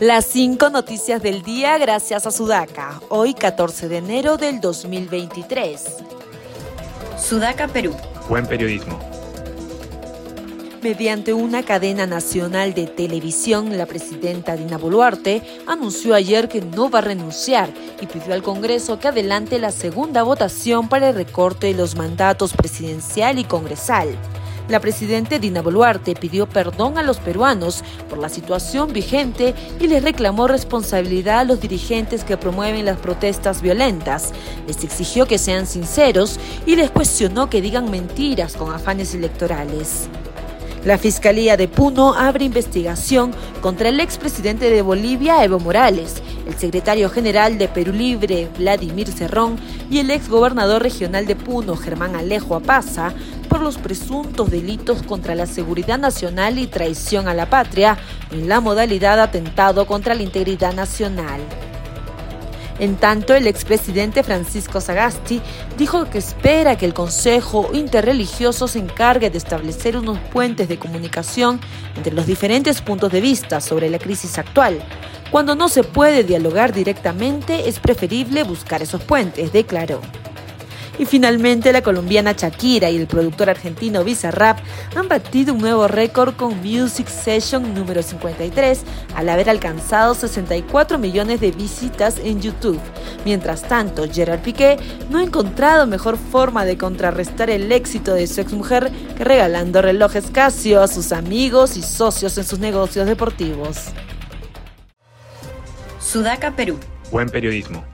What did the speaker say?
Las cinco noticias del día gracias a Sudaca, hoy 14 de enero del 2023. Sudaca, Perú. Buen periodismo. Mediante una cadena nacional de televisión, la presidenta Dina Boluarte anunció ayer que no va a renunciar y pidió al Congreso que adelante la segunda votación para el recorte de los mandatos presidencial y congresal. La presidenta Dina Boluarte pidió perdón a los peruanos por la situación vigente y les reclamó responsabilidad a los dirigentes que promueven las protestas violentas. Les exigió que sean sinceros y les cuestionó que digan mentiras con afanes electorales. La Fiscalía de Puno abre investigación contra el expresidente de Bolivia, Evo Morales, el secretario general de Perú Libre, Vladimir Cerrón, y el exgobernador regional de Puno, Germán Alejo Apaza, por los presuntos delitos contra la seguridad nacional y traición a la patria en la modalidad atentado contra la integridad nacional. En tanto, el expresidente Francisco Sagasti dijo que espera que el Consejo Interreligioso se encargue de establecer unos puentes de comunicación entre los diferentes puntos de vista sobre la crisis actual. Cuando no se puede dialogar directamente, es preferible buscar esos puentes, declaró. Y finalmente la colombiana Shakira y el productor argentino Bizarrap han batido un nuevo récord con Music Session número 53 al haber alcanzado 64 millones de visitas en YouTube. Mientras tanto, Gerard Piqué no ha encontrado mejor forma de contrarrestar el éxito de su exmujer que regalando relojes Casio a sus amigos y socios en sus negocios deportivos. Sudaca, Perú. Buen periodismo.